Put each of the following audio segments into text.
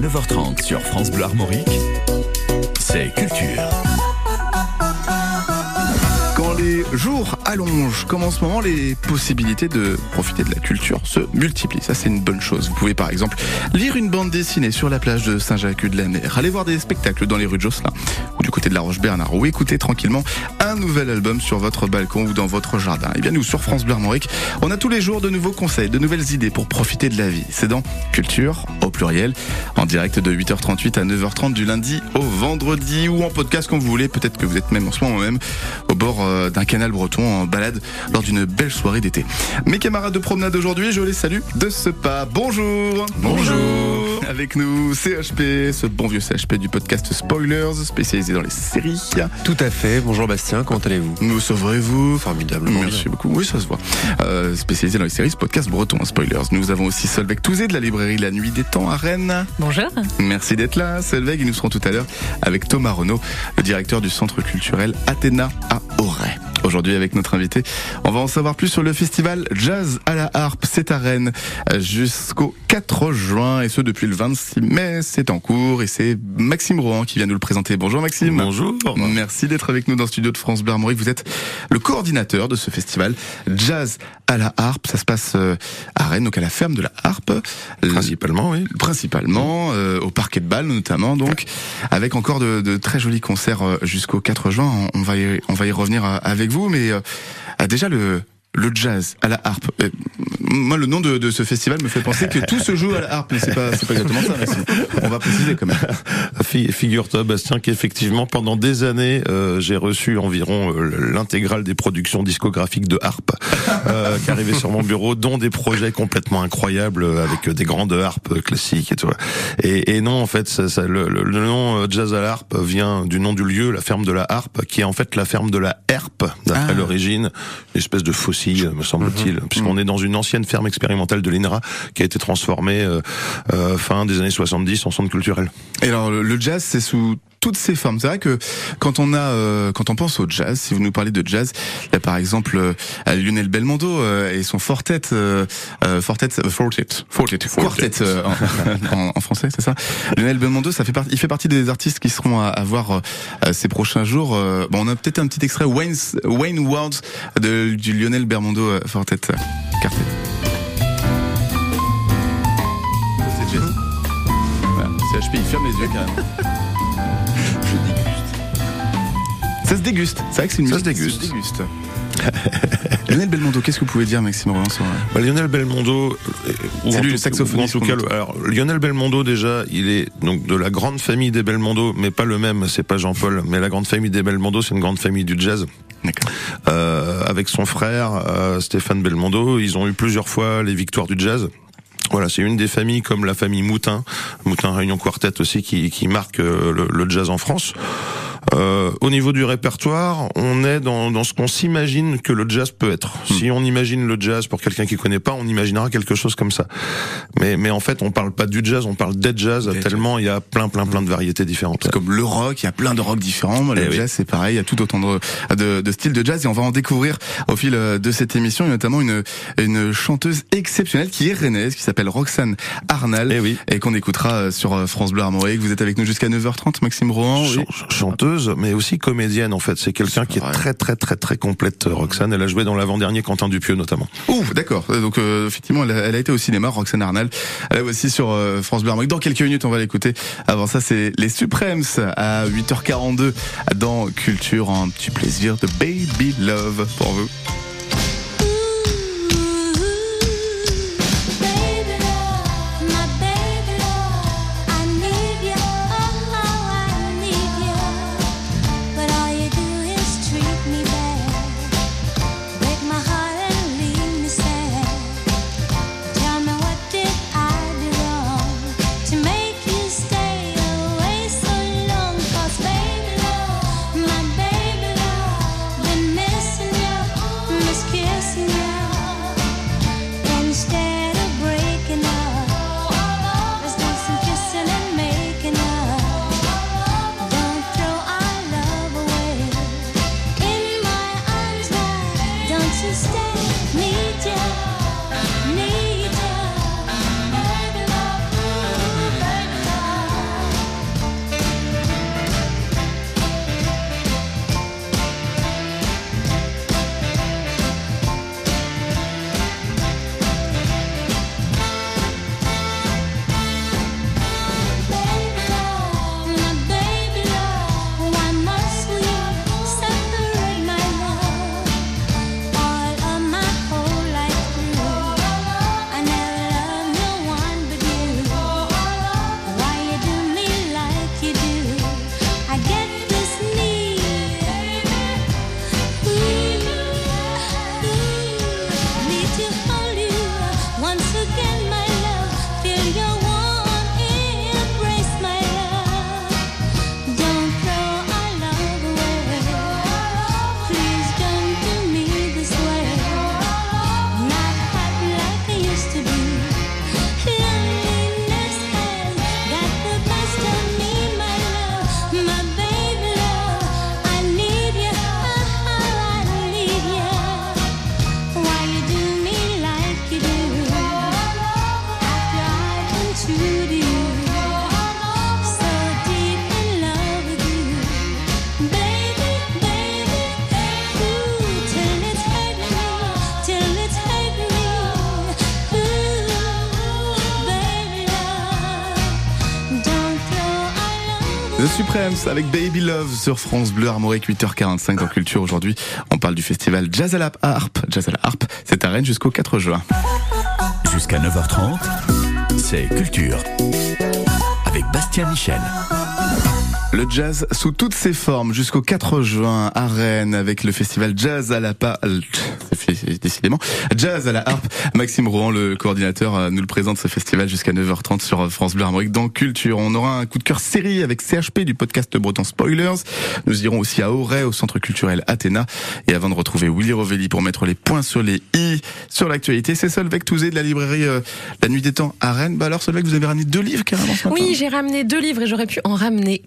9h30 sur France Bleu Armorique, c'est Culture. Quand les jours allongent, comme en ce moment, les possibilités de profiter de la culture se multiplient. Ça, c'est une bonne chose. Vous pouvez par exemple lire une bande dessinée sur la plage de Saint-Jacques-de-la-Mer, aller voir des spectacles dans les rues de Josselin côté de la Roche-Bernard, ou écouter tranquillement un nouvel album sur votre balcon ou dans votre jardin. Et bien nous, sur France Bleu Armorique, on a tous les jours de nouveaux conseils, de nouvelles idées pour profiter de la vie. C'est dans Culture, au pluriel, en direct de 8h38 à 9h30 du lundi au vendredi ou en podcast quand vous voulez. Peut-être que vous êtes même en ce moment même au bord euh, d'un canal breton en balade lors d'une belle soirée d'été. Mes camarades de promenade aujourd'hui, je les salue de ce pas. Bonjour Bonjour. Avec nous, CHP, ce bon vieux CHP du podcast Spoilers, spécialisé dans les séries. Tout à fait. Bonjour Bastien, comment allez-vous? Nous sauverez-vous Formidablement. Merci beaucoup. Oui, ça se voit. Euh, spécialisé dans les séries, ce podcast breton, hein, spoilers. Nous avons aussi Solveig Touzé de la librairie La Nuit des Temps à Rennes. Bonjour. Merci d'être là, Solveig. Et nous serons tout à l'heure avec Thomas Renaud, le directeur du centre culturel Athéna à Auray. Aujourd'hui, avec notre invité, on va en savoir plus sur le festival Jazz à la harpe. C'est à Rennes jusqu'au 4 juin et ce depuis le 26 mai. C'est en cours et c'est Maxime Rohan qui vient nous le présenter. Bonjour Maxime. Bonjour. Merci d'être avec nous dans le studio de France Bleu Armorique. Vous êtes le coordinateur de ce festival Jazz à la harpe. Ça se passe euh, à Rennes, donc à la ferme de la harpe. Principalement, oui. Principalement, euh, au parquet de Bâle notamment, donc, avec encore de, de très jolis concerts euh, jusqu'au 4 juin. On, on va y, on va y revenir euh, avec vous, mais euh, ah, déjà le le jazz à la harpe. Euh, moi, le nom de, de, ce festival me fait penser que tout se joue à la harpe, mais c'est pas, pas exactement ça. On va préciser quand même. Figure-toi, Bastien, qu'effectivement, pendant des années, euh, j'ai reçu environ euh, l'intégrale des productions discographiques de harpe euh, qui arrivaient sur mon bureau, dont des projets complètement incroyables euh, avec des grandes harpes classiques et tout. Et, et non, en fait, ça, ça, le, le, le, nom jazz à la harpe vient du nom du lieu, la ferme de la harpe, qui est en fait la ferme de la herpe, d'après ah. l'origine, une espèce de fossile me semble-t-il, mmh. puisqu'on est dans une ancienne ferme expérimentale de l'INRA qui a été transformée euh, euh, fin des années 70 en centre culturel. Et alors le jazz, c'est sous toutes ces formes. C'est vrai que quand on a, euh, quand on pense au jazz, si vous nous parlez de jazz, il y a par exemple euh, Lionel Belmondo euh, et son fortet, euh, fortet, fortet, fortet, quartet en, en, français, c'est ça. Lionel Belmondo, ça fait partie, il fait partie des artistes qui seront à, à voir ces prochains jours. bon, on a peut-être un petit extrait Wayne, Wayne Words de du Lionel Belmondo fortet quartet. C'est jazz. Voilà, CHP, il ferme les yeux quand même. Ça se déguste. C'est vrai que c'est une Ça se déguste. Se déguste. Lionel Belmondo, qu'est-ce que vous pouvez dire, Maxime Roland sur... bah, Lionel Belmondo, lui le saxophoniste. En tout cas, alors Lionel Belmondo déjà, il est donc de la grande famille des Belmondo, mais pas le même. C'est pas Jean-Paul, mais la grande famille des Belmondo, c'est une grande famille du jazz. Euh, avec son frère euh, Stéphane Belmondo, ils ont eu plusieurs fois les victoires du jazz. Voilà, c'est une des familles comme la famille Moutin, Moutin Réunion Quartet aussi, qui, qui marque le, le jazz en France. Euh, au niveau du répertoire, on est dans, dans ce qu'on s'imagine que le jazz peut être. Hmm. Si on imagine le jazz pour quelqu'un qui connaît pas, on imaginera quelque chose comme ça. Mais, mais en fait, on parle pas du jazz, on parle des jazz tellement il y a plein, plein, plein de variétés différentes. C'est comme le rock, il y a plein de rock différents. Le eh jazz, oui. c'est pareil, il y a tout autant de, de, de, styles de jazz et on va en découvrir au fil euh, de cette émission, et notamment une, une chanteuse exceptionnelle qui est rennaise, qui s'appelle Roxane Arnal, et, eh oui. et qu'on écoutera euh, sur France Bleu Armorique. Vous êtes avec nous jusqu'à 9h30, Maxime Rohan. Ch. Chanteuse, mais aussi comédienne en fait. C'est quelqu'un qui est très très très très complète. Roxane, elle a joué dans l'avant-dernier Quentin Dupieux notamment. Ouh, d'accord. Donc euh, effectivement, elle a, elle a, été au cinéma, Roxane Arnal. Elle est aussi sur euh, France Bleu Dans quelques minutes, on va l'écouter. Avant ça, c'est les Supremes à 8h42 dans Culture. Un petit plaisir de Baby Love pour vous. The Supremes avec Baby Love sur France Bleu Armorique 8h45 dans Culture aujourd'hui. On parle du festival Jazz à la Harpe. Jazz à la Harpe, c'est à Rennes jusqu'au 4 juin. Jusqu'à 9h30, c'est Culture avec Bastien Michel. Le jazz sous toutes ses formes jusqu'au 4 juin à Rennes avec le festival Jazz à la pa... décidément Jazz à la harpe. Maxime Rouen, le coordinateur, euh, nous le présente ce festival jusqu'à 9h30 sur France Bleu Armorique dans Culture. On aura un coup de cœur série avec CHP du podcast Breton Spoilers. Nous irons aussi à Auray au centre culturel Athéna et avant de retrouver Willy Rovelli pour mettre les points sur les i sur l'actualité, c'est Solveig Touzé de la librairie euh, La Nuit des Temps à Rennes. Bah alors Solveig, vous avez ramené deux livres carrément. Oui, j'ai ramené deux livres et j'aurais pu en ramener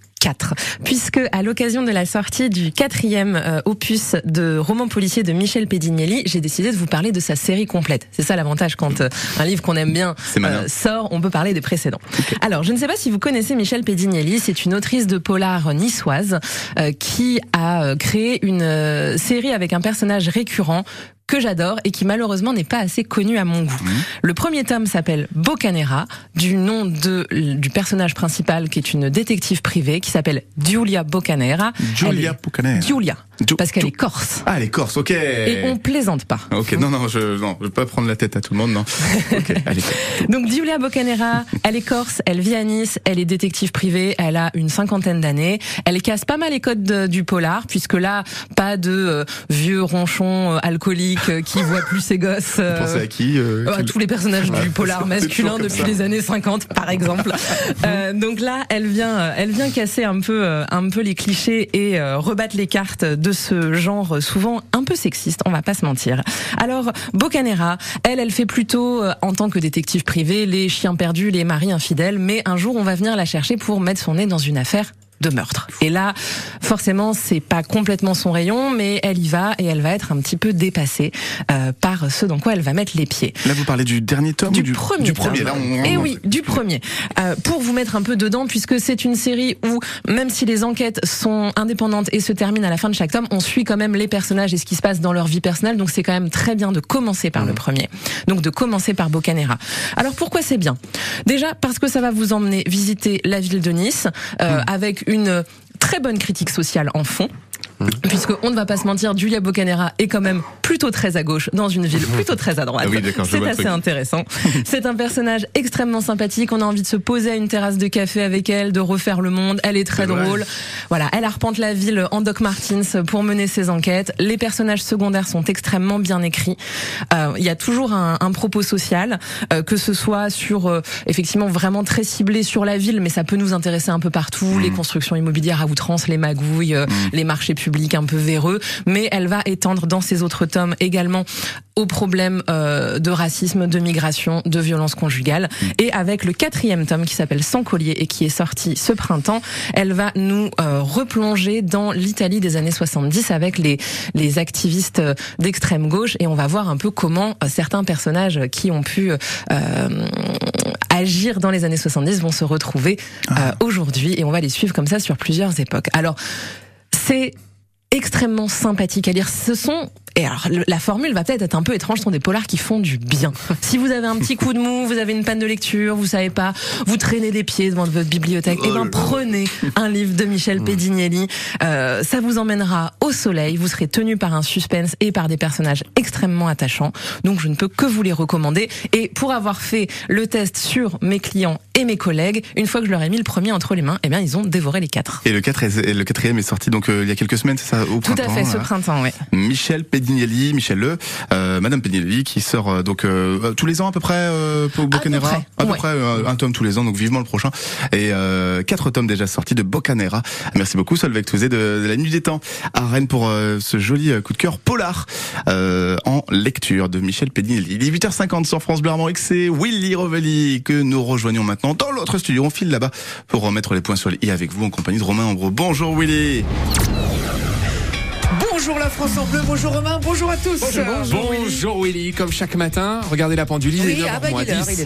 puisque à l'occasion de la sortie du quatrième euh, opus de roman policier de Michel Pedignelli, j'ai décidé de vous parler de sa série complète. C'est ça l'avantage quand euh, un livre qu'on aime bien euh, sort, on peut parler des précédents. Alors, je ne sais pas si vous connaissez Michel Pedignelli, c'est une autrice de polar niçoise qui a créé une série avec un personnage récurrent que j'adore et qui malheureusement n'est pas assez connu à mon goût. Mmh. Le premier tome s'appelle Bocanera, du nom de, du personnage principal qui est une détective privée qui s'appelle Giulia Bocanera. Giulia Bocanera. Giulia. Parce qu'elle est corse. Ah, elle est corse, ok. Et on plaisante pas. Ok, non, non, je, non, je veux pas prendre la tête à tout le monde, non. Okay, Donc Giulia Bocanera, elle est corse, elle vit à Nice, elle est détective privée, elle a une cinquantaine d'années, elle casse pas mal les codes du polar, puisque là, pas de euh, vieux ronchon euh, alcoolique euh, qui voit plus ses gosses. Vous pensez à qui à Tous les personnages du polar masculin depuis les années 50, par exemple. donc là, elle vient, elle vient casser un peu, un peu les clichés et rebattre les cartes de ce genre souvent un peu sexiste. On va pas se mentir. Alors, Bocanera, elle, elle fait plutôt en tant que détective privé les chiens perdus, les maris infidèles. Mais un jour, on va venir la chercher pour mettre son nez dans une affaire de meurtre. Et là, forcément, c'est pas complètement son rayon, mais elle y va et elle va être un petit peu dépassée euh, par ce dans quoi elle va mettre les pieds. Là, vous parlez du dernier tome du, du premier. Du premier. Là, on... Et eh oui, du premier. Euh, pour vous mettre un peu dedans, puisque c'est une série où même si les enquêtes sont indépendantes et se terminent à la fin de chaque tome, on suit quand même les personnages et ce qui se passe dans leur vie personnelle. Donc c'est quand même très bien de commencer par le mmh. premier. Donc de commencer par Bocanera. Alors pourquoi c'est bien? Déjà parce que ça va vous emmener visiter la ville de Nice euh, mmh. avec une très bonne critique sociale en fond. Mmh. Puisque on ne va pas se mentir, Julia Bocanera est quand même plutôt très à gauche dans une ville mmh. plutôt très à droite. Ah c'est assez intéressant. c'est un personnage extrêmement sympathique. On a envie de se poser à une terrasse de café avec elle, de refaire le monde. Elle est très drôle. Voilà, elle arpente la ville en Doc Martins pour mener ses enquêtes. Les personnages secondaires sont extrêmement bien écrits. Euh, il y a toujours un, un propos social, euh, que ce soit sur euh, effectivement vraiment très ciblé sur la ville, mais ça peut nous intéresser un peu partout. Mmh. Les constructions immobilières à outrance, les magouilles, mmh. les marchés public un peu véreux, mais elle va étendre dans ses autres tomes également aux problèmes euh, de racisme, de migration, de violence conjugale. Mm. Et avec le quatrième tome qui s'appelle Sans collier et qui est sorti ce printemps, elle va nous euh, replonger dans l'Italie des années 70 avec les, les activistes d'extrême gauche et on va voir un peu comment euh, certains personnages qui ont pu agir dans les années 70 vont se retrouver ah. aujourd'hui et on va les suivre comme ça sur plusieurs époques. Alors, c'est extrêmement sympathique à lire. Ce sont et alors, la formule va peut-être être un peu étrange, ce sont des polars qui font du bien. Si vous avez un petit coup de mou, vous avez une panne de lecture, vous savez pas, vous traînez des pieds devant votre bibliothèque, et eh ben prenez un livre de Michel Pedignelli. Euh, ça vous emmènera au soleil, vous serez tenu par un suspense et par des personnages extrêmement attachants. Donc je ne peux que vous les recommander. Et pour avoir fait le test sur mes clients et mes collègues, une fois que je leur ai mis le premier entre les mains, eh bien ils ont dévoré les quatre. Et le, le quatrième est sorti donc euh, il y a quelques semaines, c'est ça au Tout à fait, ce printemps, oui. Michel Pedignelli, Michel Le, euh, Madame Pedignelli, qui sort euh, donc euh, tous les ans à peu près pour Bocanera, à peu près, un tome tous les ans, donc vivement le prochain. Et quatre tomes déjà sortis de Bocanera. Merci beaucoup Solveig Touzé de, de, la Nuit des Temps à Rennes pour ce joli coup de cœur polar en lecture de Michel Pedignelli. Il est 8h50 sur France Bleu Armorique, c'est Willy Rovelli que nous rejoignons maintenant dans l'autre studio. On file là-bas pour remettre les points sur les i avec vous en compagnie de Romain Ambro. Bonjour Willy. Bonjour la France en bleu, bonjour Romain, bonjour à tous. Bonjour, Willy. comme chaque matin, regardez la pendule, il est ah bah,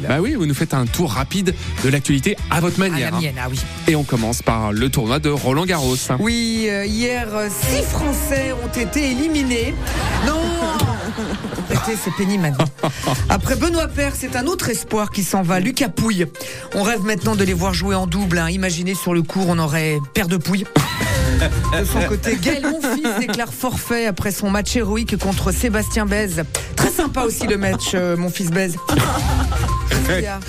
Bah oui, vous nous faites un tour rapide de l'actualité à votre manière. À la mienne, ah oui. Et on commence par le tournoi de Roland Garros. Oui, euh, hier, six Français ont été éliminés. Non c'est pénible. Après Benoît Père, c'est un autre espoir qui s'en va, Lucas Pouille. On rêve maintenant de les voir jouer en double. hein. Imaginez sur le cours, on aurait Père de Pouille. De son côté, Gaël Monfils déclare forfait après son match héroïque contre Sébastien Bèze. Très sympa aussi le match, euh, mon fils Bèze.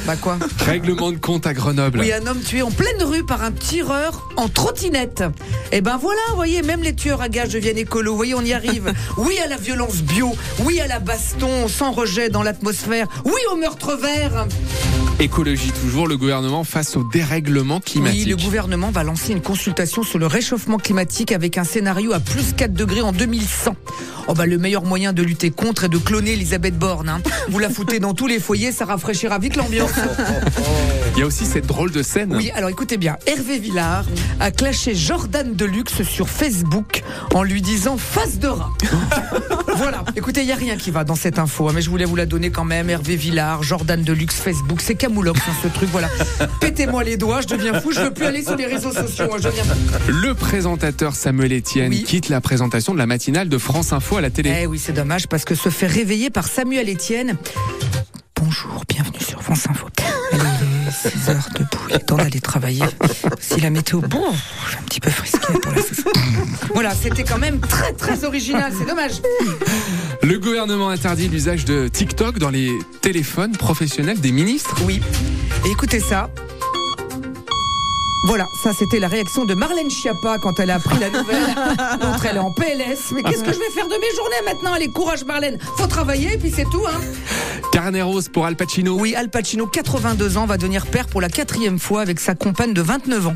Bah quoi Règlement de compte à Grenoble. Oui, un homme tué en pleine rue par un tireur en trottinette. Et ben voilà, vous voyez, même les tueurs à gages deviennent écolos. Vous voyez, on y arrive. Oui à la violence bio. Oui à la baston sans rejet dans l'atmosphère. Oui au meurtre vert. Écologie toujours, le gouvernement face au dérèglement climatique. Oui, le gouvernement va lancer une consultation sur le réchauffement climatique avec un scénario à plus 4 degrés en 2100. Oh bah le meilleur moyen de lutter contre est de cloner Elisabeth Borne. hein. Vous la foutez dans tous les foyers, ça rafraîchira vite l'ambiance. Il y a aussi cette drôle de scène. Oui, alors écoutez bien, Hervé Villard a clashé Jordan Deluxe sur Facebook en lui disant face de rat. voilà, écoutez, il n'y a rien qui va dans cette info, hein, mais je voulais vous la donner quand même. Hervé Villard, Jordan Deluxe, Facebook, c'est camoulox hein, ce truc, voilà. Pétez-moi les doigts, je deviens fou, je veux plus aller sur les réseaux sociaux, hein, je deviens fou. Le présentateur Samuel Etienne Oui. quitte la présentation de la matinale de France Info à la télé. Eh oui, c'est dommage parce que se fait réveiller par Samuel Etienne. Bonjour, bienvenue sur France Info. Allez, il est 6 heures debout, il est temps d'aller travailler. Si la météo, bon, je suis un petit peu frisqué pour la saison. Voilà, c'était quand même très très original, c'est dommage. Le gouvernement interdit l'usage de TikTok dans les téléphones professionnels des ministres. Oui. Et écoutez ça. Voilà, ça c'était la réaction de Marlène Schiappa quand elle a appris la nouvelle. L'autre elle est en PLS. Mais qu'est-ce que je vais faire de mes journées maintenant? Allez, courage Marlène. Faut travailler et puis c'est tout. Hein. Carnet rose pour Al Pacino. Oui, Al Pacino, 82 ans, va devenir père pour la quatrième fois avec sa compagne de 29 ans.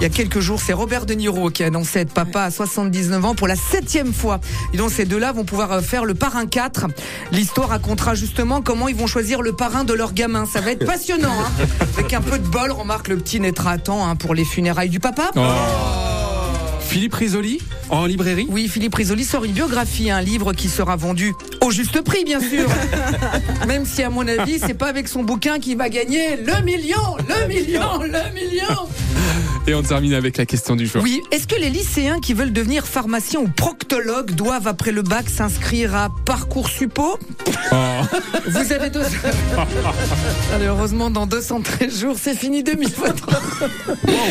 Il y a quelques jours, c'est Robert De Niro qui a annoncé être papa à 79 ans pour la septième fois. Et donc ces deux-là vont pouvoir euh, faire le parrain 4. L'histoire racontera justement comment ils vont choisir le parrain de leur gamin. Ça va être passionnant. Hein. Avec un peu de bol, remarque, le petit naîtra à temps hein, pour les funérailles du papa. Philippe Risoli en librairie? Oui, Philippe Risoli sort une biographie, un livre qui sera vendu au juste prix, bien sûr. Même si, à mon avis, c'est pas avec son bouquin qu'il va gagner le million, le million, le million. Et on termine avec la question du jour. Oui, est-ce que les lycéens qui veulent devenir pharmaciens ou proctologues doivent, après le bac, s'inscrire à Parcours Suppo Oh. Vous avez deux. Allez, heureusement, dans 213 jours, c'est fini 2023.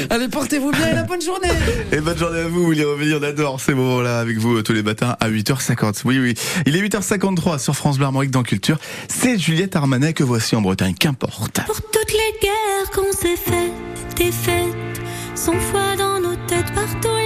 Allez, portez-vous bien et la bonne journée. Et bonne journée à vous, vous voulez revenir, on adore ces moments-là avec vous euh, tous les matins à 8h50. Oui, oui. Il est 8h53 sur France Bleu Armorique dans Culture. C'est Juliette Armanet que voici en Bretagne, qu'importe. Pour toutes les guerres qu'on s'est faites, des fêtes, sans foi dans nos têtes par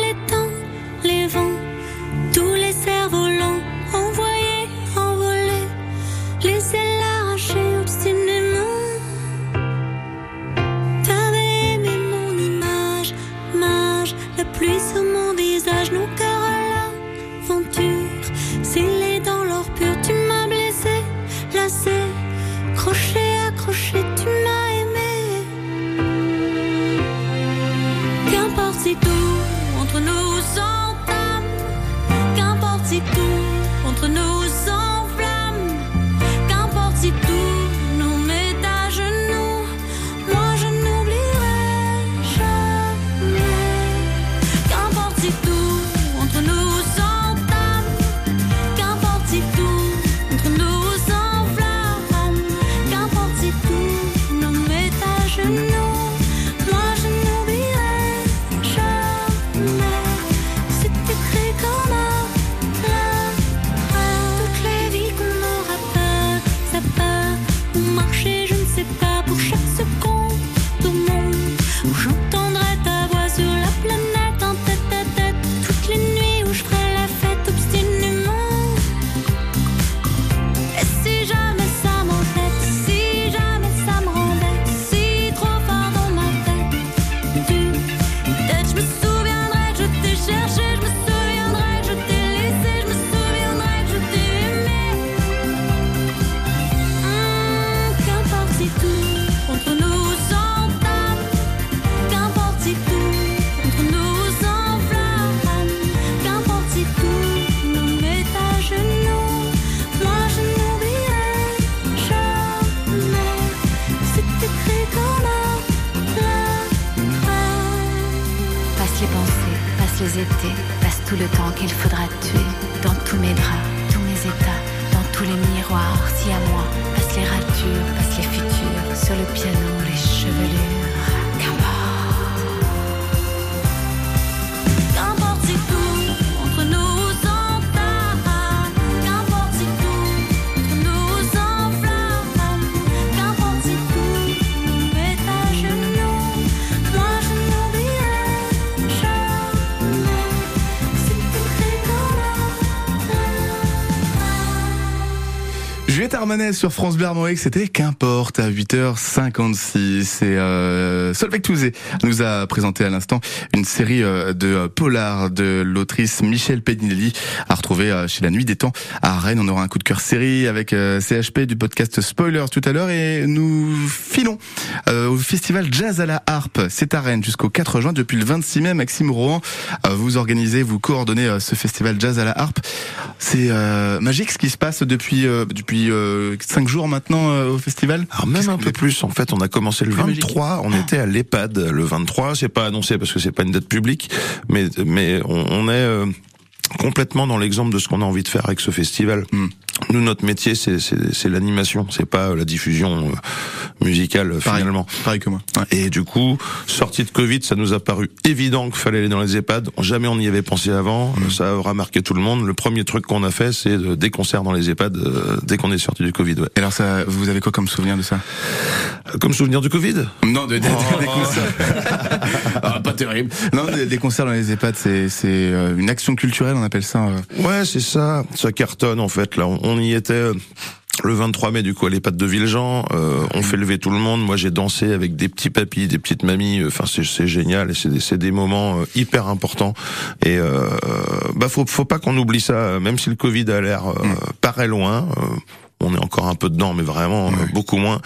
Juliette Armanet sur France Bleu c'était qu'importe à 8h56 et euh, Solveig Touzé nous a présenté à l'instant une série euh, de polars de l'autrice Michel Pedinelli à retrouver euh, chez La Nuit des Temps à Rennes. On aura un coup de cœur série avec euh, CHP du podcast Spoiler tout à l'heure et nous filons au festival Jazz à la harpe. C'est à Rennes jusqu'au 4 juin depuis le 26 mai. Maxime euh, vous organisez, vous coordonnez ce festival Jazz à la harpe. C'est magique ce qui se passe depuis depuis euh, cinq jours maintenant euh, au festival. Alors même un peu plus. En fait, on a commencé le Plus magique. 23. On était à l'EHPAD le 23. C'est pas annoncé parce que c'est pas une date publique, mais mais on, on est euh, complètement dans l'exemple de ce qu'on a envie de faire avec ce festival. Hmm. Nous, notre métier, c'est c'est c'est l'animation. C'est pas euh, la diffusion euh, musicale euh, Pareil. finalement. Pareil que moi. Ouais. Et du coup, sortie de Covid, ça nous a paru évident qu'il fallait aller dans les EHPAD. Jamais on n'y avait pensé avant. Mm. Ça aura marqué tout le monde. Le premier truc qu'on a fait, c'est de- des concerts dans les EHPAD euh, dès qu'on est sorti du Covid. ouais. Et alors ça, vous avez quoi comme souvenir de ça? Comme souvenir du Covid? Non, de, de- de- des concerts. Ah, pas terrible. Non, des, des concerts dans les EHPAD, c'est c'est une action culturelle, on appelle ça. euh. Ouais, c'est ça. Ça cartonne en fait. Là, on, y était. euh, Le 23 mai, du coup, à l'EHPAD de Villejean, euh, on fait lever tout le monde. Moi, j'ai dansé avec des petits papis, des petites mamies. Enfin, c'est c'est génial et c'est des, c'est des moments euh, hyper importants. Et euh, bah, faut, faut pas qu'on oublie ça. Même si le Covid a l'air euh, paraît loin, euh, on est encore un peu dedans, mais vraiment beaucoup moins.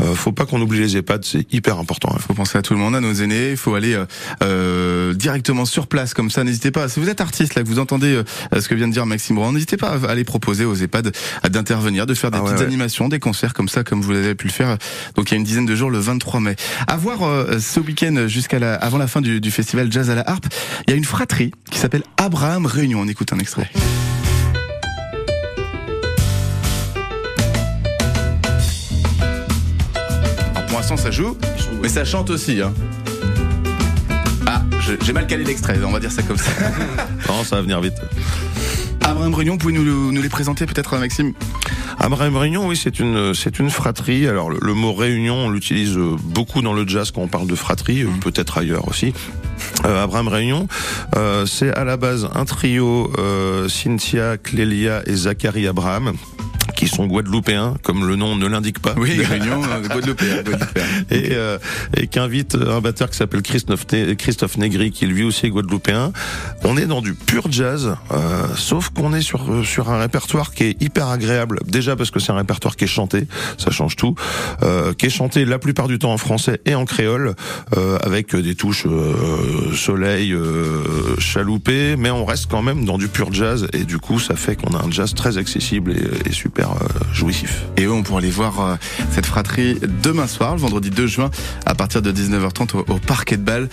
Euh, faut pas qu'on oublie les EHPAD, c'est hyper important. hein. faut penser à tout le monde, à nos aînés. Il faut aller euh, euh, directement sur place comme ça. N'hésitez pas. Si vous êtes artiste là, que vous entendez euh, ce que vient de dire Maxime Brown, n'hésitez pas à aller proposer aux EHPAD euh, d'intervenir, de faire des Ah petites ouais. animations, des concerts comme ça, comme vous l'avez pu le faire. Donc il y a une dizaine de jours, le 23 mai. À voir euh, ce week-end jusqu'à la, avant la fin du, du festival Jazz à la harpe, il y a une fratrie qui s'appelle Abraham Réunion. On écoute un extrait. L'instant ça joue, mais ça chante aussi. Hein. Ah, j'ai mal calé l'extrait, on va dire ça comme ça. Non, ça va venir vite. Abraham vous pouvez nous, nous les présenter peut-être Maxime? Abraham Réunion, oui, c'est une c'est une fratrie. Alors le, le mot réunion, on l'utilise euh, beaucoup dans le jazz quand on parle de fratrie, euh, peut-être ailleurs aussi. Euh, Abraham Réunion, euh, c'est à la base un trio euh, Cynthia, Clélia et Zachary Abraham qui sont guadeloupéens, comme le nom ne l'indique pas. Oui, Réunion, euh, Guadeloupéen, et, euh, et qui invite un batteur qui s'appelle Christophe, Christophe Negri, qui lui aussi est guadeloupéen. On est dans du pur jazz, euh, sauf qu'on est sur euh, sur un répertoire qui est hyper agréable. Déjà parce que c'est un répertoire qui est chanté, ça change tout, euh, qui est chanté la plupart du temps en français et en créole, euh, avec des touches euh, soleil, euh, chaloupé, mais on reste quand même dans du pur jazz, et du coup ça fait qu'on a un jazz très accessible et, et super euh, jouissif. Et eux, on pourra aller voir euh, cette fratrie demain soir, le vendredi 2 juin, à partir de 19h30 au, au Parquet de Bâle.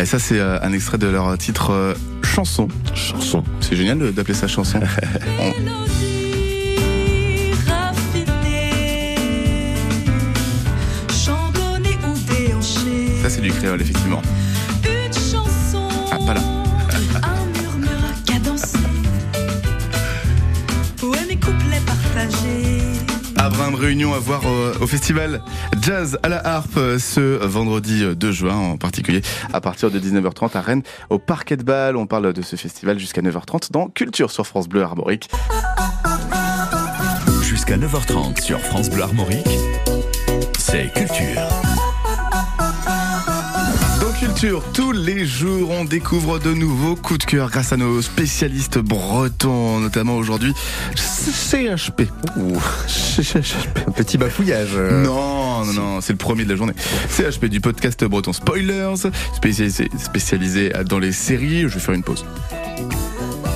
Et ça, c'est euh, un extrait de leur titre Chanson. Chanson. C'est génial d'appeler ça chanson. On- Mélodie raffinée, chantonnée ou déhanchée. Ça, c'est du créole, effectivement. Une chanson. Ah, pas là. Abraham Réunion à voir euh, au festival Jazz à la harpe euh, ce vendredi euh, 2 juin en particulier à partir de 19h30 à Rennes au Parquet de Bâle. On parle de ce festival jusqu'à 9h30 dans Culture sur France Bleu Armorique. Jusqu'à 9h30 sur France Bleu Armorique, c'est Culture. Culture, tous les jours, on découvre de nouveaux coups de cœur grâce à nos spécialistes bretons, notamment aujourd'hui CHP. Ouh, CHP. Un petit bafouillage. euh. Non, non, non, c'est le premier de la journée. CHP du podcast breton Spoilers, spécialisé, spécialisé dans les séries. Je vais faire une pause.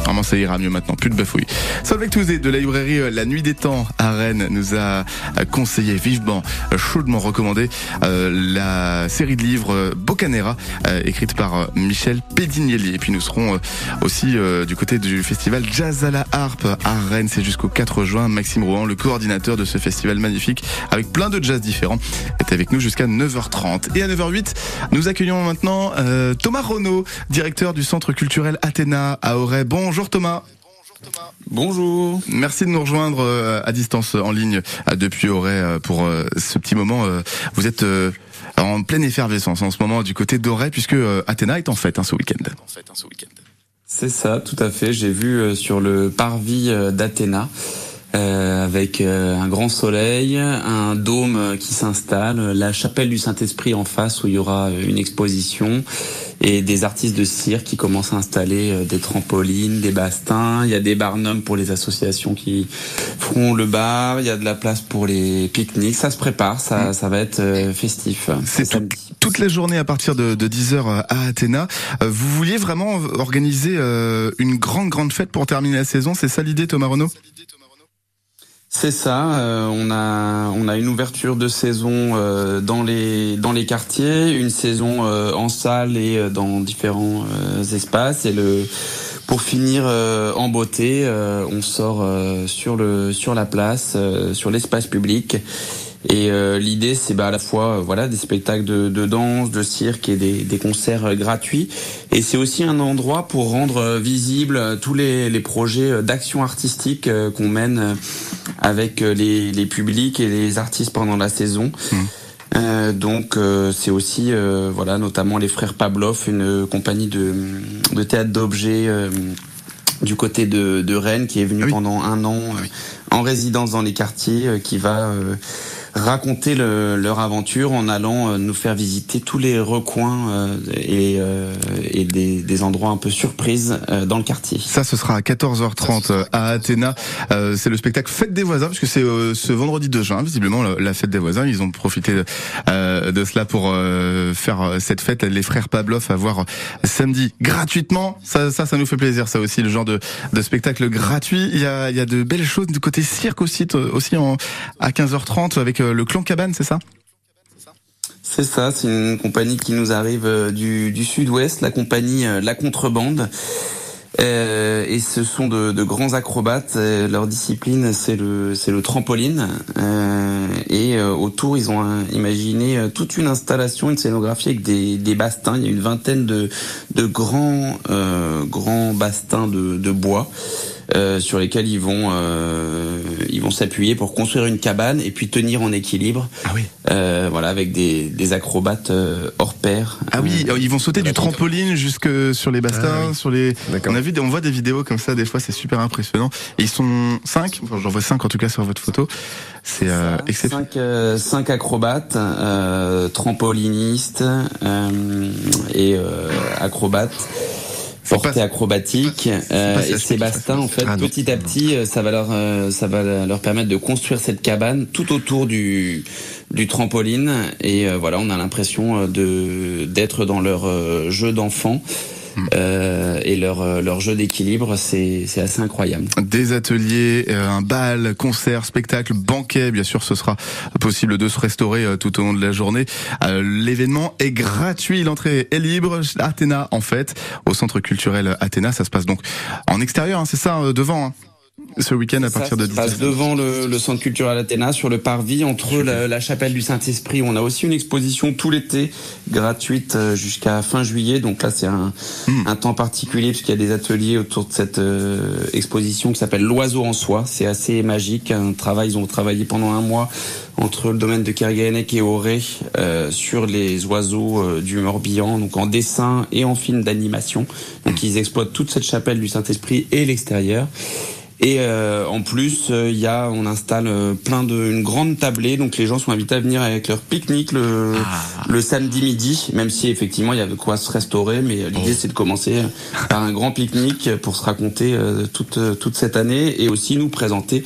Apparemment, ça ira mieux maintenant. Plus de bafouilles. Solveig Touzé de la librairie euh, La Nuit des Temps à Rennes nous a euh, conseillé vivement, euh, chaudement recommandé la série de livres Bocanera, écrite par Michel Pédinielli. Et puis nous serons aussi du côté du festival Jazz à la harpe à Rennes. C'est jusqu'au 4 juin. Maxime Rouen, le coordinateur de ce festival magnifique, avec plein de jazz différents, est avec nous jusqu'à 9h30. Et à 9h08, nous accueillons maintenant Thomas Renaud, directeur du Centre culturel Athéna à Auray. Bonjour Thomas. Bonjour. Merci de nous rejoindre euh, à distance en ligne euh, depuis Auray euh, pour ce petit moment. Vous êtes en pleine effervescence en ce moment du côté d'Auray puisque Athéna est en fête hein, ce week-end. C'est ça, tout à fait. J'ai vu sur le parvis d'Athéna. Avec un grand soleil, un dôme qui s'installe, la chapelle du Saint-Esprit en face où il y aura une exposition et des artistes de cirque qui commencent à installer euh, des trampolines, des bastins. Il y a des barnums pour les associations qui feront le bar. Il y a de la place pour les pique-niques. Ça se prépare, ça, mm. ça va être euh, festif. C'est toute la journée à partir de, de 10h euh, à Athéna. Vous vouliez vraiment organiser une grande, grande fête pour terminer la saison. C'est ça l'idée, Thomas Renaud? C'est ça. Euh, on a on a une ouverture de saison euh, dans les dans les quartiers, une saison euh, en salle et dans différents espaces. Et le pour finir en beauté, on sort sur le sur la place, sur l'espace public et euh, l'idée, c'est bah, à la fois euh, voilà des spectacles de, de, danse, de cirque et des, des concerts euh, gratuits. Et c'est aussi un endroit pour rendre visible tous les, les projets d'action artistique qu'on mène avec les, les, publics et les artistes pendant la saison. Mmh. donc c'est aussi voilà notamment les frères Pavlov, une compagnie de, de théâtre d'objets du côté de, de, Rennes qui est venue ah pendant un an en résidence dans les quartiers, qui va raconter le, leur aventure en allant euh, nous faire visiter tous les recoins euh, et, euh, et des, des, endroits un peu surprises dans le quartier. Ça, ce sera à 14h30 à Athéna. c'est le spectacle Fête des voisins, puisque c'est ce vendredi 2 juin, visiblement, la fête des voisins. Ils ont profité de, de cela pour faire cette fête. Les frères Pavlov à voir samedi gratuitement. Ça, ça, ça nous fait plaisir. Ça aussi, le genre de, de spectacle gratuit. Il y a, il y a de belles choses du côté cirque aussi, aussi en, à 15h30 avec le clan Cabane, c'est ça c'est ça, c'est une compagnie qui nous arrive euh, du, sud-ouest, la compagnie euh, La Contrebande. et ce sont de, grands acrobates. Leur discipline, c'est le, trampoline. et autour, ils ont imaginé toute une installation, une scénographie avec des, bastins. Il y a une vingtaine de, grands, bastins de bois. Euh, sur lesquels ils vont euh, ils vont s'appuyer pour construire une cabane et puis tenir en équilibre. Ah oui. Euh, voilà, avec des, des acrobates euh, hors pair. Ah oui, ils vont sauter du trampoline jusque sur les bastins, ah sur les. On a vu, on voit des vidéos comme ça des fois, c'est super impressionnant. Et ils sont cinq, enfin, j'en vois cinq en tout cas sur votre photo. C'est euh, exceptionnel. Cinq, cinq acrobates, trampolinistes et acrobates portée acrobatique. Euh, et Sébastien, en fait, petit à petit, euh, ça va leur, euh, ça va leur permettre de construire cette cabane tout autour du du trampoline. Et voilà, on a l'impression de d'être dans leur jeu d'enfant. Euh, et leur, euh, leur jeu d'équilibre, c'est assez incroyable. Des ateliers, euh, un bal, concert, spectacle, banquet, bien sûr, ce sera possible de se restaurer tout au long de la journée. L'événement est gratuit, l'entrée est libre. Athéna, en fait, au centre culturel Athéna, ça se passe donc en extérieur, hein, c'est ça, devant. Hein ce week-end à partir de 10 passe devant le, le, centre culturel Athéna sur le parvis entre la, la, chapelle du Saint-Esprit. On a aussi une exposition tout l'été gratuite euh, jusqu'à fin juillet. Donc là c'est un, hmm. un, temps particulier puisqu'il y a des ateliers autour de cette euh, exposition qui s'appelle l'oiseau en soi. C'est assez magique. Un travail ils ont travaillé pendant un mois entre le domaine de Kerguelen et Auré euh, sur les oiseaux euh, du Morbihan, donc en dessin et en film d'animation. Donc ils exploitent toute cette chapelle du Saint-Esprit et l'extérieur. Et euh, en plus, il euh, y a, on installe euh, plein de, une grande tablée, donc les gens sont invités à venir avec leur pique-nique le, ah. le samedi midi, même si effectivement il y a de quoi se restaurer, mais l'idée oh. c'est de commencer par un grand pique-nique pour se raconter toute toute cette année et aussi nous présenter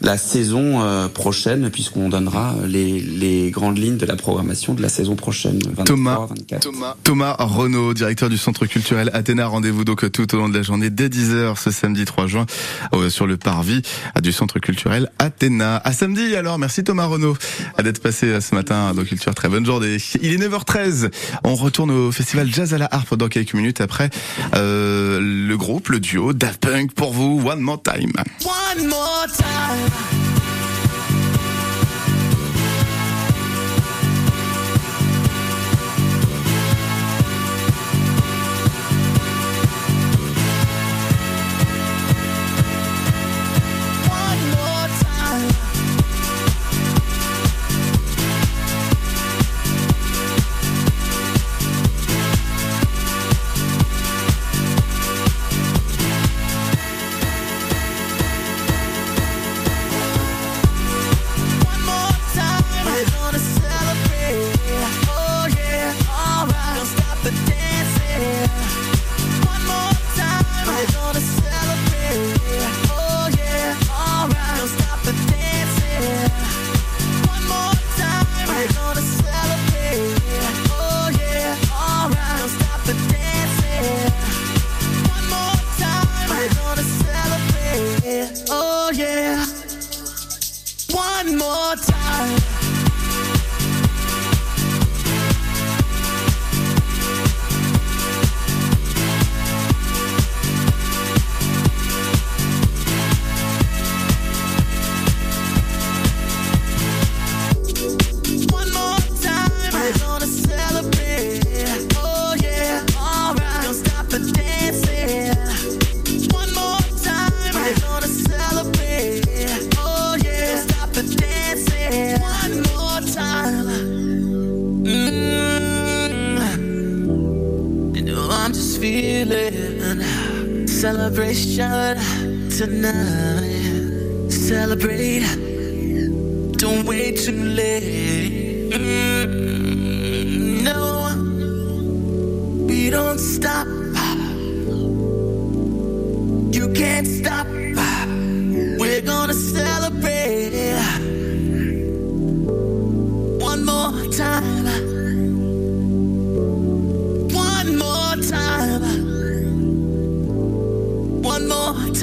la saison euh, prochaine, puisqu'on donnera les, les grandes lignes de la programmation de la saison prochaine. 23, Thomas, 24. Thomas, Thomas Renaud, directeur du centre culturel Athéna. Rendez-vous donc tout au long de la journée dès 10h ce samedi 3 juin euh, sur le parvis euh, du centre culturel Athéna. À samedi alors, merci Thomas Renaud d'être passé euh, ce matin dans Culture. Très bonne journée. Il est 9h13. On retourne au festival Jazz à la harpe dans quelques minutes après euh, le groupe, le duo Daft Punk pour vous. One more time. One more time. One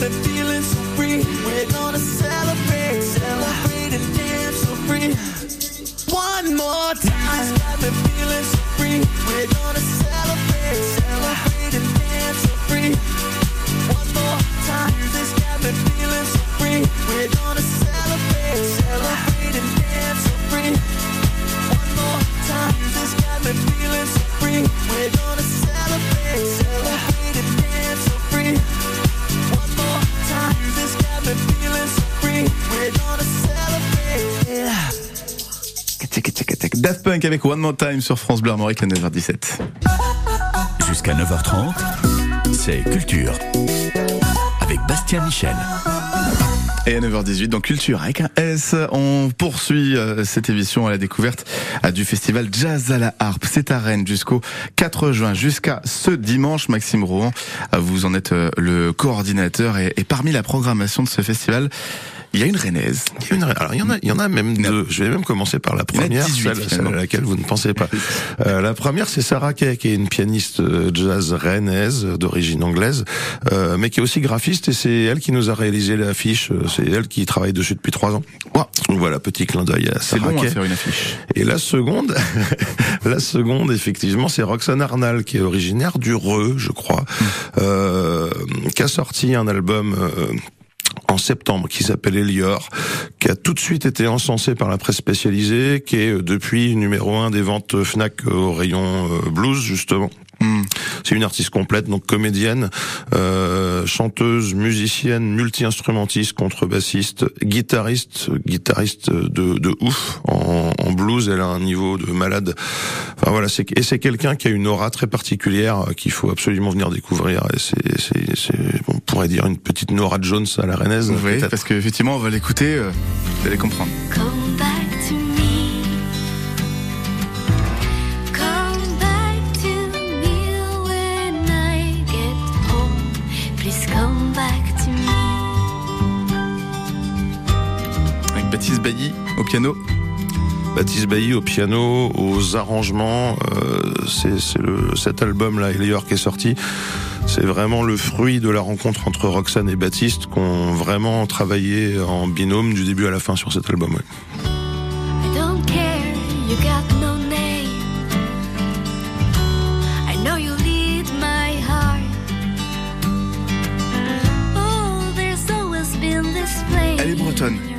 Me feeling so free. We're gonna celebrate. Celebrate and dance so free. One more time. Feeling so free. We're Daft Punk avec One More Time sur France Bleu Armorique à 9h17. Jusqu'à 9h30, c'est Culture. Avec Bastien Michel. Et à 9h18 dans Culture avec un S, on poursuit euh, cette émission à la découverte du festival Jazz à la harpe. C'est à Rennes jusqu'au 4 juin, jusqu'à ce dimanche. Maxime euh, vous en êtes euh, le coordinateur et, et parmi la programmation de ce festival, Il y a une rennaise. Il y, a une, alors, il y en a, il y en a même deux. Je vais même commencer par la première, 18, celle, à laquelle vous ne pensez pas. Euh, la première, c'est Sarah Kay, qui est une pianiste euh, jazz rennaise d'origine anglaise, euh, mais qui est aussi graphiste, et c'est elle qui nous a réalisé l'affiche. Euh, C'est elle qui travaille dessus depuis trois ans. Voilà, petit clin d'œil à C'est Sarah à Kay. faire une affiche. Et la seconde, la seconde, effectivement, c'est Roxane Arnal, qui est originaire du Reux, je crois, euh, qui a sorti un album. En septembre, qui s'appelle Elior, qui a tout de suite été encensé par la presse spécialisée, qui est euh, depuis numéro un des ventes Fnac au rayon euh, blues justement. C'est une artiste complète, donc comédienne, euh, chanteuse, musicienne, multi-instrumentiste, contrebassiste, guitariste, guitariste de, de ouf. En, en blues, elle a un niveau de malade. Enfin voilà, c'est et c'est quelqu'un qui a une aura très particulière euh, qu'il faut absolument venir découvrir. Et c'est, c'est, c'est, on pourrait dire une petite Nora Jones à la rennaise. Oui, parce qu'effectivement, on va l'écouter, euh, vous allez comprendre. Come back to me. Come back to me when I get home. Please come back to me. Avec Baptiste Bailly au piano. Baptiste Bailly au piano, aux arrangements. euh, c'est cet album là, Elior, qui est sorti. C'est vraiment le fruit de la rencontre entre Roxane et Baptiste, qui ont vraiment travaillé en binôme du début à la fin sur cet album.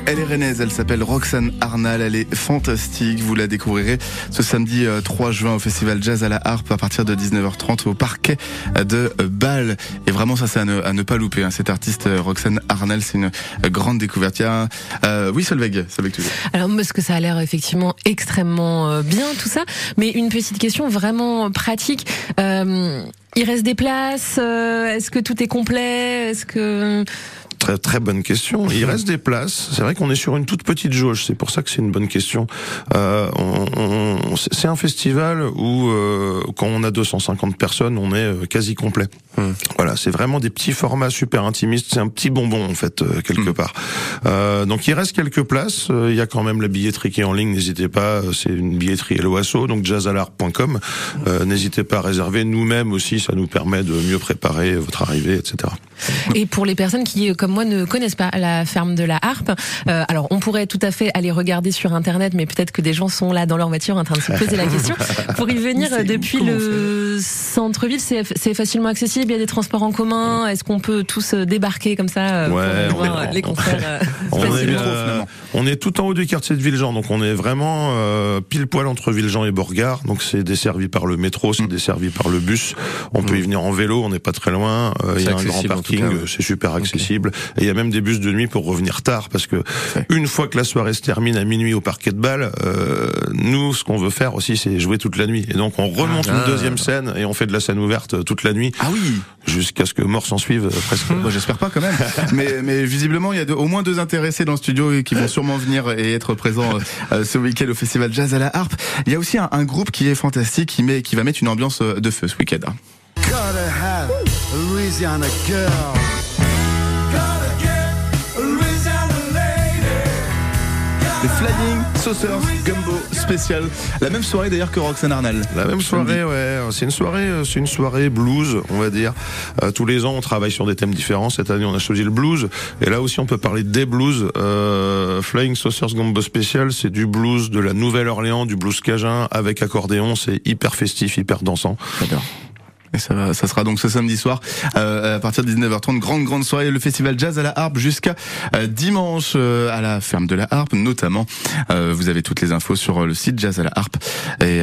Elle est rennaise, elle s'appelle Roxane Arnal, elle est fantastique, vous la découvrirez ce samedi euh, 3 juin au Festival Jazz à la Harpe à partir de 19h30 au parquet de euh, Bâle. Et vraiment ça c'est à ne, pas louper, hein. cette artiste euh, Roxane Arnal, c'est une euh, grande découverte. Il euh, oui Solveig, avec toi. Alors parce que ça a l'air effectivement extrêmement euh, bien tout ça, mais une petite question vraiment pratique. Euh, il reste des places euh, Est-ce que tout est complet? Est-ce que Très très bonne question. Il reste des places. C'est vrai qu'on est sur une toute petite jauge. C'est pour ça que c'est une bonne question. Euh, on, on- c'est un festival où euh, quand on a 250 personnes, on est euh, quasi complet. Voilà, c'est vraiment des petits formats super intimistes. C'est un petit bonbon en fait euh, quelque part. Euh, donc il reste quelques places. Il y a quand même la billetterie qui est en ligne. N'hésitez pas. C'est une billetterie LOASO, donc jazzalarp.com. Euh, N'hésitez pas à réserver. Nous-mêmes aussi, ça nous permet de mieux préparer votre arrivée, etc. Et pour les personnes qui, euh, comme moi, ne connaissent pas la ferme de la harpe, euh, alors on pourrait tout à fait aller regarder sur Internet, mais peut-être que des gens sont là dans leur voiture en train de se poser la question. Pour y venir depuis le centre-ville, c'est facilement accessible. Il y a des transports en commun. Est-ce qu'on peut tous euh, débarquer comme ça euh, Ouais, pour on voir est- les concerts On est, facilement? euh, on est tout en haut du quartier de Villejean, donc on est vraiment euh, pile poil entre Villejean et Borgard. Donc c'est desservi par le métro, Mm. c'est desservi par le bus. On peut y venir en vélo, on n'est pas très loin. Euh, Il y a un grand parking, ouais. c'est super accessible. Et il y a même des bus de nuit pour revenir tard, parce que une fois que la soirée se termine à minuit au parquet de balle, euh, nous ce qu'on veut faire aussi c'est jouer toute la nuit. Et donc on remonte Ah. une deuxième scène et on fait de la scène ouverte euh, toute la nuit. Ah oui Jusqu'à ce que mort s'en suive euh, presque. Moi, j'espère pas quand même. mais, mais visiblement, il y a de- au moins deux intéressés dans le studio et qui vont sûrement venir et être présents euh, euh, ce week-end au Festival Jazz à la Harpe. Il y a aussi un, un groupe qui est fantastique, qui, met, qui va mettre une ambiance de feu ce week-end. hein. Gotta have a Louisiana girl. Les Flying Saucers Gumbo spécial. La même soirée d'ailleurs que Roxane Arnal. La même soirée, ouais. C'est une soirée, euh, c'est une soirée blues, on va dire. Euh, tous les ans, on travaille sur des thèmes différents. Cette année, on a choisi le blues. Et là aussi, on peut parler des blues. Euh, Flying Saucers Gumbo Special, c'est du blues de la Nouvelle-Orléans, du blues cajun avec accordéon. C'est hyper festif, hyper dansant. J'adore. Et ça, va- ça sera donc ce samedi soir euh, à partir de 19h30, grande grande soirée, le festival Jazz à la Harpe jusqu'à euh, dimanche euh, à la ferme de la Harpe notamment. Euh, vous avez toutes les infos sur euh, le site Jazz à la Harpe et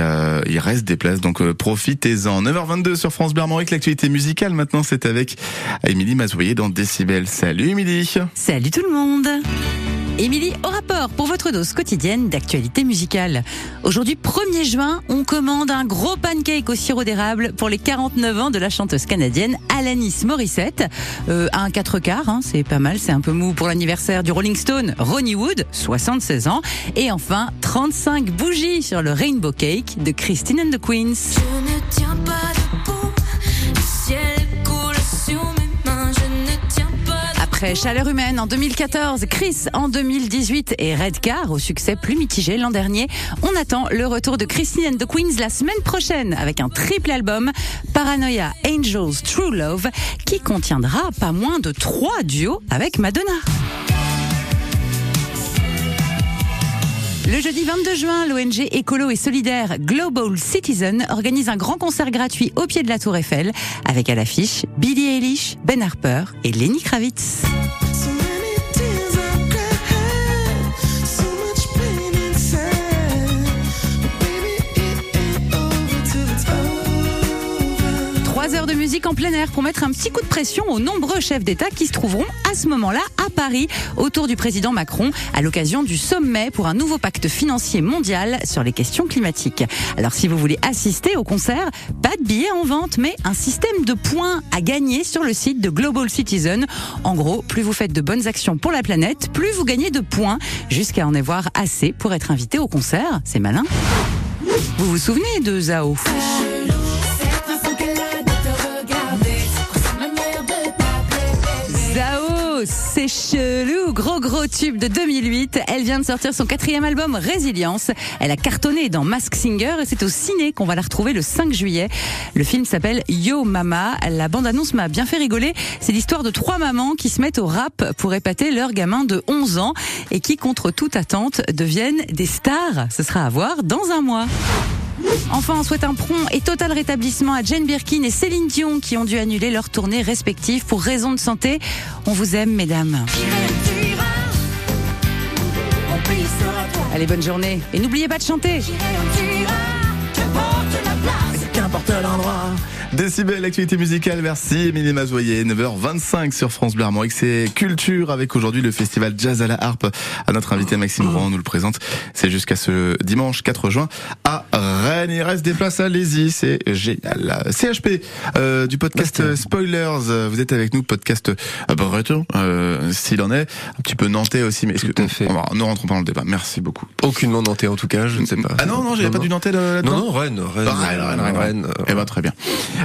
il reste des places donc profitez-en. 9h22 sur France Bleu Armorique, l'actualité musicale maintenant c'est avec Émilie Mazoyer dans Décibel. Salut Émilie. Salut tout le monde Émilie au rapport pour votre dose quotidienne d'actualité musicale. Aujourd'hui 1er juin, on commande un gros pancake au sirop d'érable pour les 49 ans de la chanteuse canadienne Alanis Morissette. Euh, un 4 quarts, hein, c'est pas mal, c'est un peu mou pour l'anniversaire du Rolling Stone Ronnie Wood, 76 ans. Et enfin 35 bougies sur le Rainbow Cake de Christine and the Queens. Après Chaleur humaine en 2014, Chris en 2018 et Redcar au succès plus mitigé l'an dernier, on attend le retour de Christine and the Queens la semaine prochaine avec un triple album, Paranoia Angels True Love, qui contiendra pas moins de trois duos avec Madonna. Le jeudi 22 juin, l'ONG écolo et solidaire Global Citizen organise un grand concert gratuit au pied de la Tour Eiffel avec à l'affiche Billie Eilish, Ben Harper et Lenny Kravitz. Heures de musique en plein air pour mettre un petit coup de pression aux nombreux chefs d'État qui se trouveront à ce moment-là à Paris autour du président Macron à l'occasion du sommet pour un nouveau pacte financier mondial sur les questions climatiques. Alors si vous voulez assister au concert, pas de billets en vente, mais un système de points à gagner sur le site de Global Citizen. En gros, plus vous faites de bonnes actions pour la planète, plus vous gagnez de points jusqu'à en avoir assez pour être invité au concert. C'est malin. Vous vous souvenez de Zao? C'est chelou, gros gros tube de 2008. Elle vient de sortir son quatrième album Résilience. Elle a cartonné dans Mask Singer et c'est au ciné qu'on va la retrouver le 5 juillet. Le film s'appelle Yo Mama. La bande-annonce m'a bien fait rigoler. C'est l'histoire de trois mamans qui se mettent au rap pour épater leur gamin de 11 ans et qui, contre toute attente, deviennent des stars. Ce sera à voir dans un mois. Enfin, on souhaite un prompt et total rétablissement à Jane Birkin et Céline Dion qui ont dû annuler leurs tournées respectives pour raison de santé. On vous aime, mesdames. Allez, bonne journée. Et n'oubliez pas de chanter. Qu'importe l'endroit. Décibel, l'actualité musicale, merci Émilie Mazoyer, 9h25 sur France Bleu Armorique, c'est Culture avec aujourd'hui le festival Jazz à la harpe. À notre invité Maxime Rouen nous le présente, c'est jusqu'à ce dimanche 4 juin à Rennes. Il reste des places, allez-y, c'est génial. CHP euh, du podcast Spoilers, vous êtes avec nous, podcast euh, breton, euh, s'il en est, un petit peu nantais aussi, mais est-ce que, Tout à fait. on va- ne rentrons pas dans le débat, merci beaucoup. Aucunement nantais en tout cas, je ne sais pas. Ah non, non, j'avais pas du nantais là- là-dedans Non, non, Rennes, Rennes, Ah, Rennes, Rennes, Rennes, Rennes, euh, Eh ben très bien.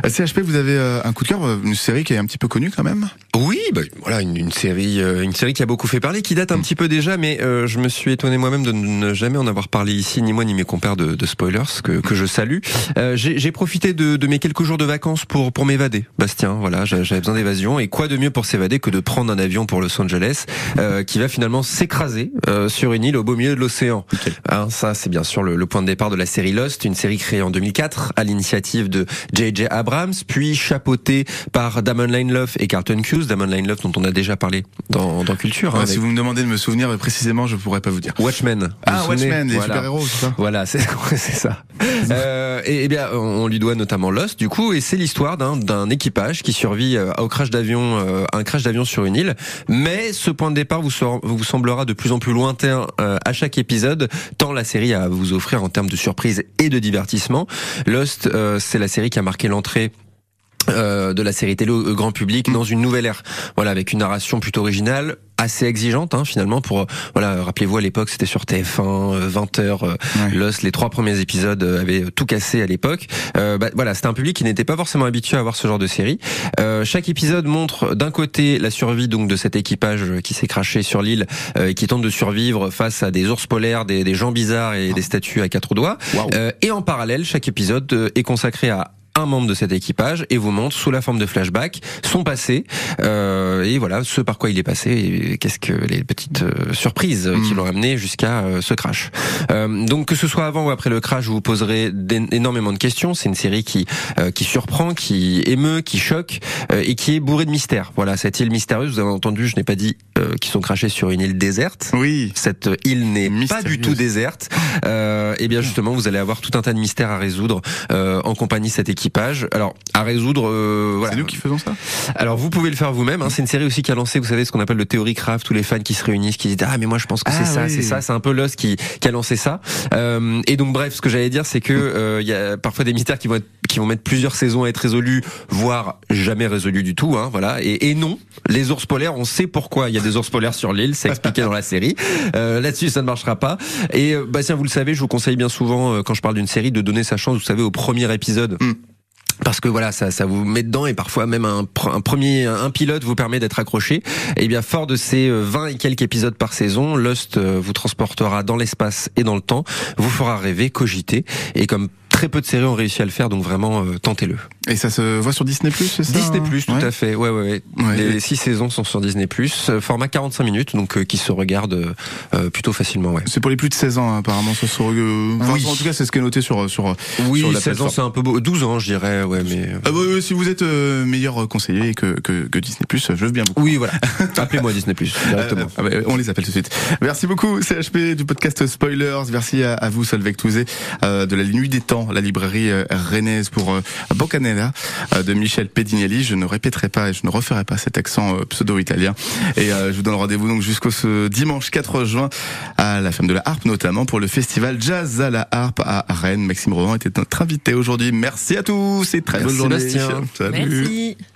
Euh, CHP, vous avez euh, un coup de cœur, euh, une série qui est un petit peu connue quand même? Oui, bah, voilà une, une série, une série qui a beaucoup fait parler, qui date un petit peu déjà, mais euh, je me suis étonné moi-même de ne jamais en avoir parlé ici, ni moi ni mes compères de, de spoilers que, que je salue. Euh, J'ai profité de, de mes quelques jours de vacances pour pour m'évader, Bastien. Voilà, j'a- j'avais besoin d'évasion, et quoi de mieux pour s'évader que de prendre un avion pour Los Angeles, euh, qui va finalement s'écraser euh, sur une île au beau milieu de l'océan. Hein, ça, c'est bien sûr le, le point de départ de la série Lost, une série créée en 2004 à l'initiative de J.J. Abrams, puis chapeautée par Damon Lindelof et Carlton Cuse. Damon Lindelof dont on a déjà parlé dans, dans Culture. hein, si avec vous me demandez de me souvenir euh, précisément, je pourrais pas vous dire. Watchmen. Ah, vous Watchmen, les Voilà. super-héros, c'est ça Voilà, c'est ça. Euh, et, eh bien, on, lui doit notamment Lost, du coup, et c'est l'histoire d'un équipage qui survit euh, au crash d'avion, euh, à un crash d'avion sur une île. Mais ce point de départ vous, vous semblera de plus en plus lointain euh, à chaque épisode, tant la série a à vous offrir en termes de surprise et de divertissement. Lost, euh, c'est la série qui a marqué l'entrée euh, de la série télé au grand public dans une nouvelle ère. Voilà, avec une narration plutôt originale, assez exigeante hein, finalement pour euh, voilà rappelez-vous à l'époque c'était sur TF1 euh, 20 h Lost les trois premiers épisodes euh, avaient tout cassé à l'époque. Euh, bah, voilà c'était un public qui n'était pas forcément habitué à voir ce genre de série. Euh, chaque épisode montre d'un côté la survie donc de cet équipage qui s'est craché sur l'île euh, et qui tente de survivre face à des ours polaires des, des gens bizarres et des statues à quatre doigts. Euh, et en parallèle chaque épisode euh, est consacré à un membre de cet équipage et vous montre sous la forme de flashback son passé euh, et voilà ce par quoi il est passé et qu'est-ce que les petites euh, surprises euh, qui l'ont amené jusqu'à euh, ce crash. Euh, donc que ce soit avant ou après le crash, je vous poserai d'é- énormément de questions. C'est une série qui euh, qui surprend, qui émeut, qui choque euh, et qui est bourrée de mystères. Voilà cette île mystérieuse. Vous avez entendu, je n'ai pas dit euh, qu'ils sont crachés sur une île déserte. Oui. Cette île n'est pas du tout déserte. Euh, et bien justement, vous allez avoir tout un tas de mystères à résoudre euh, en compagnie de cet équipage. Alors à résoudre, euh, voilà. C'est nous qui faisons ça Alors vous pouvez le faire vous-même. Hein. C'est une série aussi qui a lancé, vous savez, ce qu'on appelle le Theory Craft, tous les fans qui se réunissent, qui disent ah mais moi je pense que c'est Ah, ça, oui. c'est ça. C'est un peu Lost qui, qui a lancé ça. Euh, et donc bref, ce que j'allais dire, c'est que euh, il y a parfois des mystères qui vont être, qui vont mettre plusieurs saisons à être résolus, voire jamais résolus du tout. Hein, voilà. Et, et non, les ours polaires, on sait pourquoi il y a des ours polaires sur l'île. C'est expliqué dans la série. Euh, Là-dessus, ça ne marchera pas. Et euh, Bastien, vous le savez, je vous conseille bien souvent quand je parle d'une série de donner sa chance. Vous savez, au premier épisode. Parce que voilà, ça, ça vous met dedans et parfois même un, pr- un premier, un pilote vous permet d'être accroché. Et bien, fort de ces euh, 20 et quelques épisodes par saison, Lost euh, vous transportera dans l'espace et dans le temps, vous fera rêver, cogiter. Et comme très peu de séries ont réussi à le faire, donc vraiment euh, tentez-le. Et ça se voit sur Disney Plus, c'est ça Disney hein Plus, tout Ouais. à fait. Ouais, ouais, ouais. Ouais. Les six saisons sont sur Disney Plus, euh, format 45 minutes, donc euh, qui se regarde euh, euh, plutôt facilement. Ouais. C'est pour les plus de 16 ans, hein, apparemment. Ça se euh, enfin, Oui. En tout cas, c'est ce qui est noté sur sur. Oui, sur la 16 ans, c'est un peu beau. 12 ans, je dirais, ouais, mais. Ah bah, si vous êtes euh, meilleur conseiller que, que, que Disney Plus, je veux bien beaucoup. Oui, voilà. Appelez-moi Disney Plus directement. Ah bah, on les appelle tout de suite. Merci beaucoup CHP du podcast Spoilers. Merci à, à vous Solveig Touzé euh, de la Nuit des Temps, la librairie rennaise pour euh, Euh, de Michel Pedinelli. Je ne répéterai pas et je ne referai pas cet accent euh, pseudo-italien. Et euh, je vous donne rendez-vous donc jusqu'au ce dimanche 4 juin à la Femme de la Harpe notamment pour le festival Jazz à la Harpe à Rennes. Maxime Roland était notre invité aujourd'hui. Merci à tous et très Merci, bonne journée. Salut. Merci.